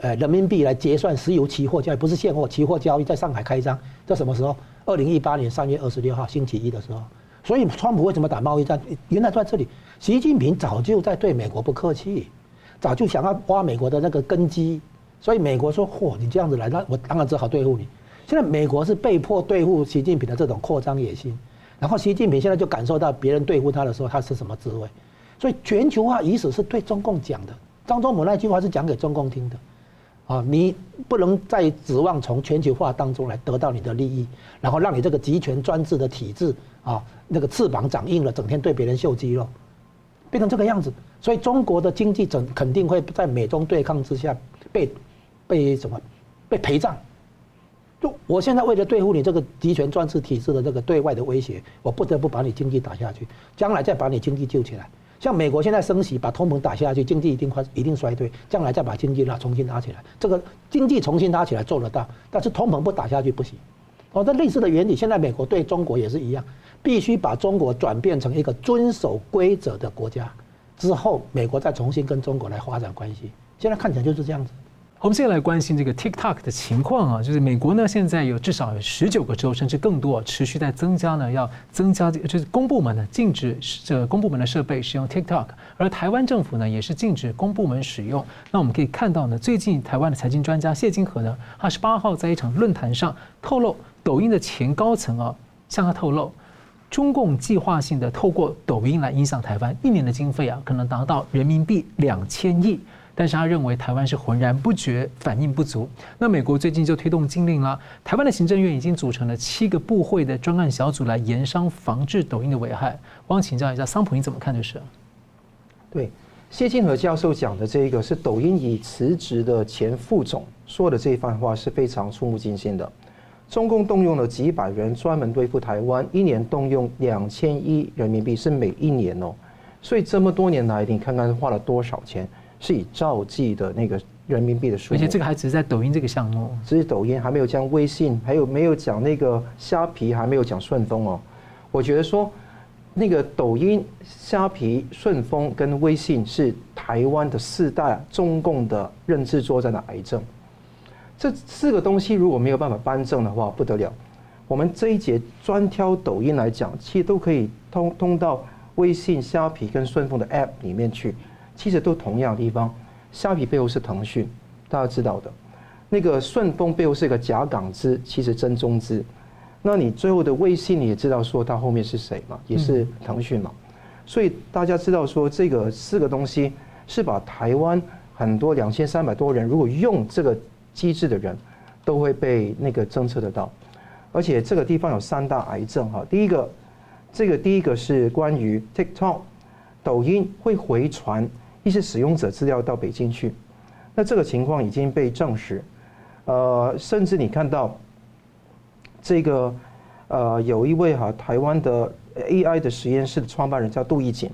呃人民币来结算石油期货交易，不是现货，期货交易在上海开张，在什么时候？二零一八年三月二十六号星期一的时候，所以川普为什么打贸易战？原来在这里，习近平早就在对美国不客气，早就想要挖美国的那个根基，所以美国说：“嚯，你这样子来，那我当然只好对付你。”现在美国是被迫对付习近平的这种扩张野心，然后习近平现在就感受到别人对付他的时候，他是什么滋味。所以全球化意思是对中共讲的。张忠谋那句话是讲给中共听的。啊，你不能再指望从全球化当中来得到你的利益，然后让你这个集权专制的体制啊，那个翅膀长硬了，整天对别人秀肌肉，变成这个样子。所以中国的经济整肯定会在美中对抗之下被被什么被陪葬。就我现在为了对付你这个集权专制体制的这个对外的威胁，我不得不把你经济打下去，将来再把你经济救起来。像美国现在升息，把通膨打下去，经济一定快一定衰退。将来再把经济拉重新拉起来，这个经济重新拉起来做得到，但是通膨不打下去不行。哦，这类似的原理，现在美国对中国也是一样，必须把中国转变成一个遵守规则的国家，之后美国再重新跟中国来发展关系。现在看起来就是这样子。我们现在来关心这个 TikTok 的情况啊，就是美国呢现在有至少有十九个州甚至更多持续在增加呢，要增加就是公部门呢禁止这公部门的设备使用 TikTok，而台湾政府呢也是禁止公部门使用。那我们可以看到呢，最近台湾的财经专家谢金河呢，二十八号在一场论坛上透露，抖音的前高层啊向他透露，中共计划性的透过抖音来影响台湾，一年的经费啊可能达到人民币两千亿。但是他认为台湾是浑然不觉，反应不足。那美国最近就推动禁令了，台湾的行政院已经组成了七个部会的专案小组来研商防治抖音的危害。我想请教一下桑普，你怎么看这事？对，谢晋河教授讲的这个是抖音已辞职的前副总说的这一番话是非常触目惊心的。中共动用了几百人专门对付台湾，一年动用两千亿人民币，是每一年哦。所以这么多年来，你看看花了多少钱？是以兆计的那个人民币的数，而且这个还只是在抖音这个项目，只是抖音还没有讲微信，还有没有讲那个虾皮，还没有讲顺丰哦。我觉得说，那个抖音、虾皮、顺丰跟微信是台湾的四大中共的认知作战的癌症。这四个东西如果没有办法扳正的话，不得了。我们这一节专挑抖音来讲，其实都可以通通到微信、虾皮跟顺丰的 App 里面去。其实都同样的地方，虾皮背后是腾讯，大家知道的。那个顺丰背后是一个假港资，其实真中资。那你最后的微信你也知道说它后面是谁嘛？也是腾讯嘛。所以大家知道说这个四个东西是把台湾很多两千三百多人，如果用这个机制的人，都会被那个侦测得到。而且这个地方有三大癌症哈。第一个，这个第一个是关于 TikTok，抖音会回传。一些使用者资料到北京去，那这个情况已经被证实，呃，甚至你看到这个呃，有一位哈台湾的 AI 的实验室的创办人叫杜义景，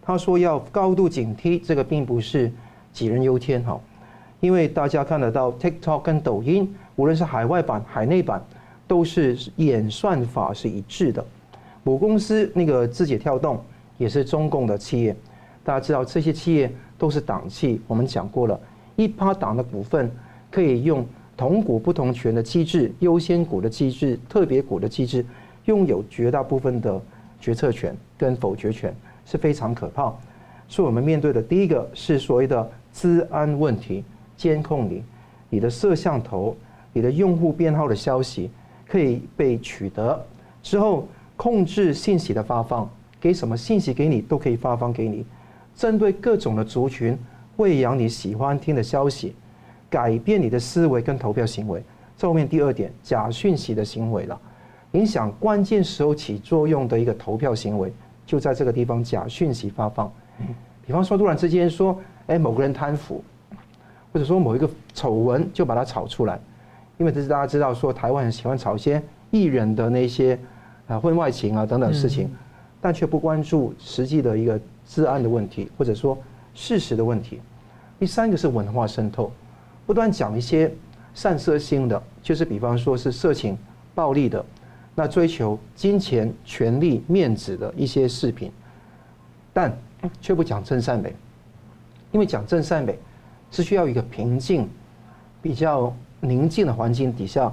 他说要高度警惕，这个并不是杞人忧天哈，因为大家看得到 TikTok 跟抖音，无论是海外版、海内版，都是演算法是一致的，母公司那个字节跳动也是中共的企业。大家知道这些企业都是党企，我们讲过了，一趴党的股份可以用同股不同权的机制、优先股的机制、特别股的机制，拥有绝大部分的决策权跟否决权，是非常可怕。所以我们面对的第一个是所谓的资安问题，监控你，你的摄像头、你的用户编号的消息可以被取得之后，控制信息的发放，给什么信息给你都可以发放给你。针对各种的族群，喂养你喜欢听的消息，改变你的思维跟投票行为。这后面第二点，假讯息的行为了，影响关键时候起作用的一个投票行为，就在这个地方，假讯息发放。比方说，突然之间说，哎，某个人贪腐，或者说某一个丑闻就把它炒出来，因为这是大家知道说，台湾人喜欢炒一些艺人的那些啊婚外情啊等等事情，但却不关注实际的一个。治安的问题，或者说事实的问题。第三个是文化渗透，不断讲一些散射性的，就是比方说是色情、暴力的，那追求金钱、权力、面子的一些视频，但却不讲真善美，因为讲真善美是需要一个平静、比较宁静的环境底下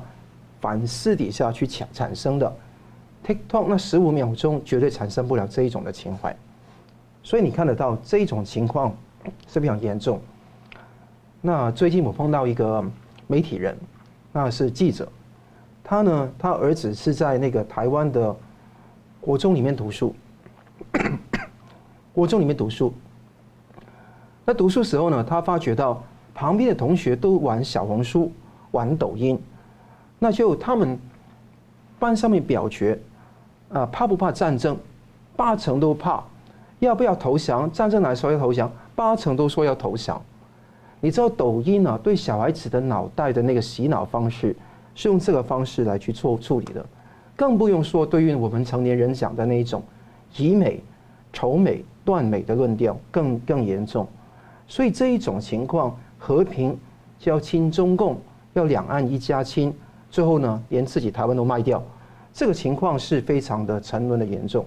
反思底下去产产生的。TikTok 那十五秒钟绝对产生不了这一种的情怀。所以你看得到这种情况是非常严重。那最近我碰到一个媒体人，那是记者，他呢，他儿子是在那个台湾的国中里面读书，(coughs) 国中里面读书。那读书时候呢，他发觉到旁边的同学都玩小红书、玩抖音，那就他们班上面表决，啊，怕不怕战争？八成都怕。要不要投降？战争来说要投降，八成都说要投降。你知道抖音呢、对小孩子的脑袋的那个洗脑方式，是用这个方式来去做处理的，更不用说对于我们成年人讲的那一种以美、仇美、断美的论调，更更严重。所以这一种情况，和平就要亲中共，要两岸一家亲，最后呢，连自己台湾都卖掉，这个情况是非常的沉沦的严重。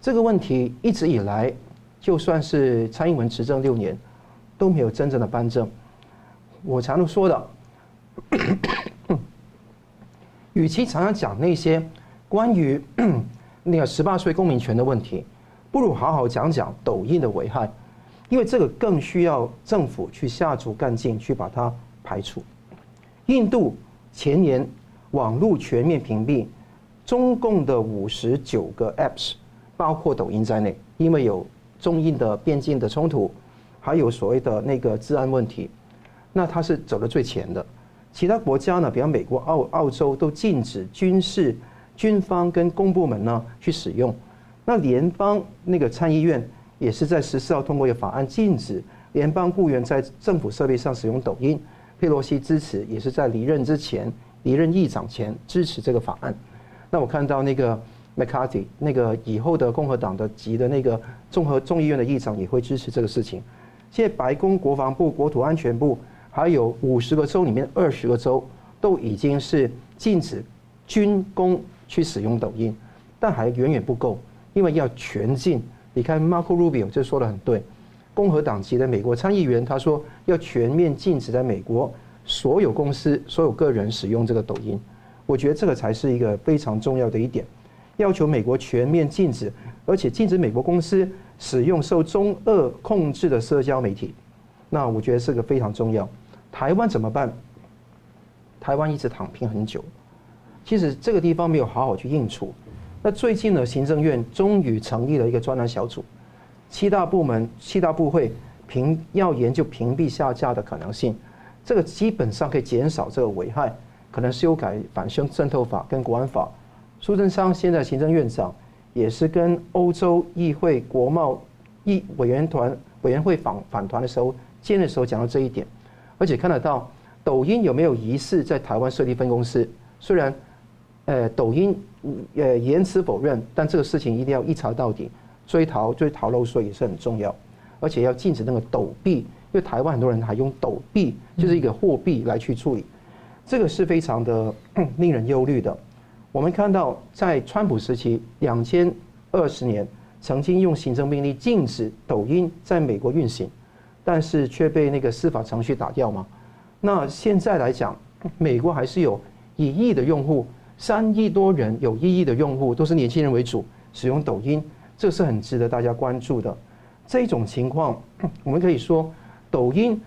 这个问题一直以来，就算是蔡英文执政六年。都没有真正的颁证。我常常说的，(coughs) 与其常常讲那些关于 (coughs) 那个十八岁公民权的问题，不如好好讲讲抖音的危害，因为这个更需要政府去下足干劲去把它排除。印度前年网络全面屏蔽，中共的五十九个 apps，包括抖音在内，因为有中印的边境的冲突。还有所谓的那个治安问题，那它是走的最前的。其他国家呢，比方美国、澳澳洲都禁止军事、军方跟公部门呢去使用。那联邦那个参议院也是在十四号通过一个法案，禁止联邦雇员在政府设备上使用抖音。佩洛西支持，也是在离任之前、离任议长前支持这个法案。那我看到那个 McCarthy 那个以后的共和党的籍的那个综合众议院的议长也会支持这个事情。现在白宫、国防部、国土安全部，还有五十个州里面二十个州，都已经是禁止军工去使用抖音，但还远远不够，因为要全禁。你看 Marco Rubio 这说得很对，共和党籍的美国参议员他说要全面禁止在美国所有公司、所有个人使用这个抖音。我觉得这个才是一个非常重要的一点，要求美国全面禁止，而且禁止美国公司。使用受中俄控制的社交媒体，那我觉得是个非常重要。台湾怎么办？台湾一直躺平很久，其实这个地方没有好好去应处。那最近呢，行政院终于成立了一个专栏小组，七大部门、七大部会评要研究屏蔽下架的可能性。这个基本上可以减少这个危害，可能修改反渗渗透法跟国安法。苏贞昌现在行政院长。也是跟欧洲议会国贸议委员团委员会访访团的时候见的时候讲到这一点，而且看得到抖音有没有疑似在台湾设立分公司？虽然，呃，抖音呃言辞否认，但这个事情一定要一查到底，追逃追逃漏税也是很重要，而且要禁止那个抖币，因为台湾很多人还用抖币，就是一个货币来去处理，这个是非常的令人忧虑的。我们看到，在川普时期，两千二十年曾经用行政命令禁止抖音在美国运行，但是却被那个司法程序打掉嘛。那现在来讲，美国还是有一亿的用户，三亿多人有一亿的用户都是年轻人为主使用抖音，这是很值得大家关注的。这种情况，我们可以说，抖音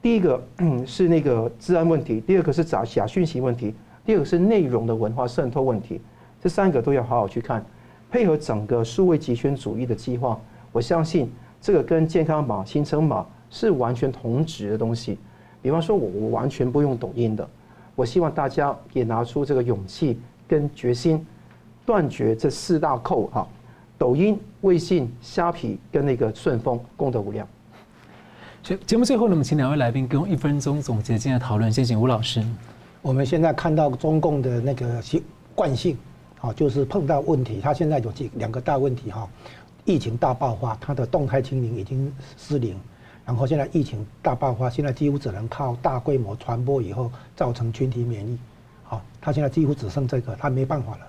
第一个 (clears throat) 是那个治安问题，第二个是假假讯息问题。第二个是内容的文化渗透问题，这三个都要好好去看，配合整个数位极权主义的计划。我相信这个跟健康码、行程码是完全同质的东西。比方说，我我完全不用抖音的，我希望大家也拿出这个勇气跟决心，断绝这四大扣哈：抖音、微信、虾皮跟那个顺丰，功德无量。节节目最后呢，我们请两位来宾给我一分钟总结今天的讨论。先请吴老师。我们现在看到中共的那个习惯性，啊，就是碰到问题，它现在有几两个大问题哈，疫情大爆发，它的动态清零已经失灵，然后现在疫情大爆发，现在几乎只能靠大规模传播以后造成群体免疫，好，它现在几乎只剩这个，它没办法了，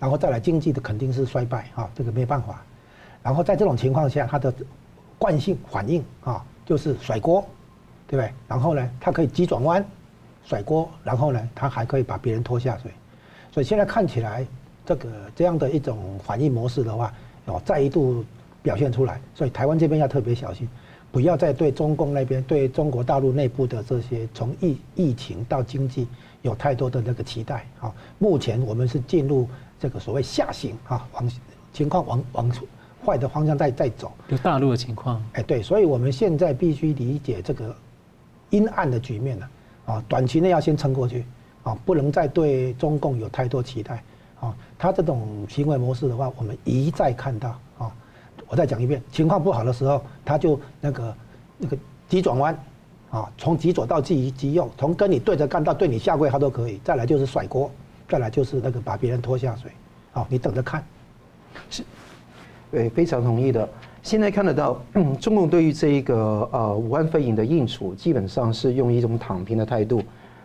然后再来经济的肯定是衰败啊，这个没办法，然后在这种情况下，它的惯性反应啊，就是甩锅，对不对？然后呢，它可以急转弯。甩锅，然后呢，他还可以把别人拖下水，所以现在看起来，这个这样的一种反应模式的话，哦，再一度表现出来，所以台湾这边要特别小心，不要再对中共那边、对中国大陆内部的这些从疫疫情到经济有太多的那个期待啊。目前我们是进入这个所谓下行啊，往情况往往坏的方向在在走。就大陆的情况，哎，对，所以我们现在必须理解这个阴暗的局面了啊，短期内要先撑过去啊，不能再对中共有太多期待啊。他这种行为模式的话，我们一再看到啊。我再讲一遍，情况不好的时候，他就那个那个急转弯啊，从极左到极极右，从跟你对着干到对你下跪，他都可以。再来就是甩锅，再来就是那个把别人拖下水。好，你等着看。是，对，非常同意的。现在看得到，中共对于这一个呃武汉肺炎的应处，基本上是用一种躺平的态度。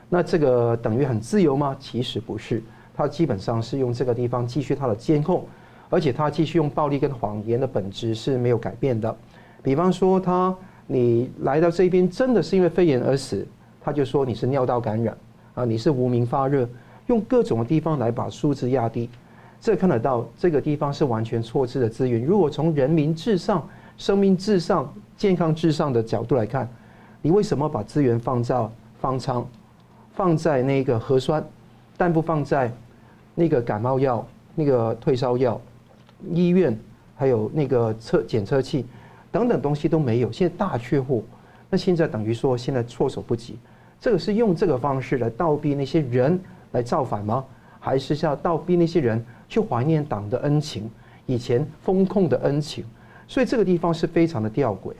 那这个等于很自由吗？其实不是，他基本上是用这个地方继续他的监控。而且他继续用暴力跟谎言的本质是没有改变的，比方说他你来到这边真的是因为肺炎而死，他就说你是尿道感染啊，你是无名发热，用各种的地方来把数字压低，这看得到这个地方是完全错置的资源。如果从人民至上、生命至上、健康至上的角度来看，你为什么把资源放在方舱，放在那个核酸，但不放在那个感冒药、那个退烧药？医院还有那个测检测器等等东西都没有，现在大缺货。那现在等于说现在措手不及，这个是用这个方式来倒逼那些人来造反吗？还是要倒逼那些人去怀念党的恩情，以前封控的恩情？所以这个地方是非常的吊诡。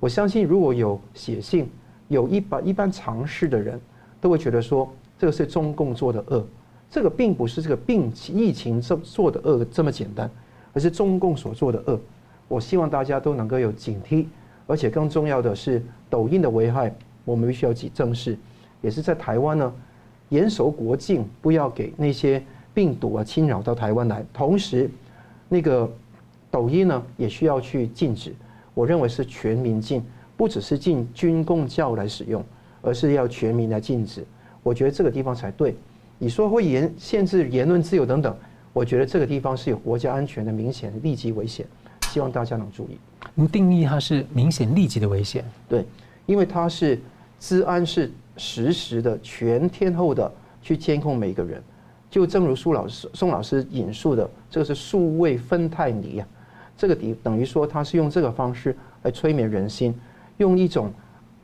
我相信如果有写信，有一般一般常识的人都会觉得说，这个是中共做的恶，这个并不是这个病疫情做做的恶这么简单。而是中共所做的恶，我希望大家都能够有警惕，而且更重要的是，抖音的危害，我们必须要去正视。也是在台湾呢，严守国境，不要给那些病毒啊侵扰到台湾来。同时，那个抖音呢，也需要去禁止。我认为是全民禁，不只是禁军公教来使用，而是要全民来禁止。我觉得这个地方才对。你说会言限制言论自由等等。我觉得这个地方是有国家安全的明显立即危险，希望大家能注意。您定义它是明显立即的危险？对，因为它是治安是实时的、全天候的去监控每一个人。就正如苏老师、宋老师引述的，这个是数位芬太尼啊，这个等等于说他是用这个方式来催眠人心，用一种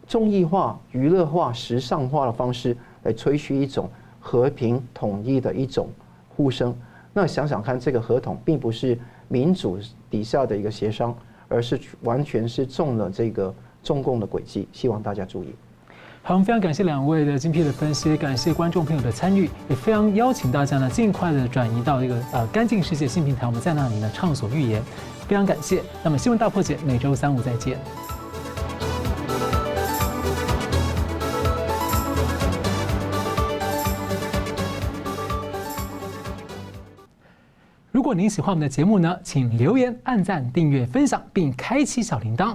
综艺化、娱乐化、时尚化的方式来吹嘘一种和平统一的一种呼声。那想想看，这个合同并不是民主底下的一个协商，而是完全是中了这个中共的诡计。希望大家注意。好，非常感谢两位的精辟的分析，感谢观众朋友的参与，也非常邀请大家呢尽快的转移到这个呃干净世界新平台，我们在那里呢畅所欲言。非常感谢。那么新闻大破解每周三五再见。如果您喜欢我们的节目呢，请留言、按赞、订阅、分享，并开启小铃铛。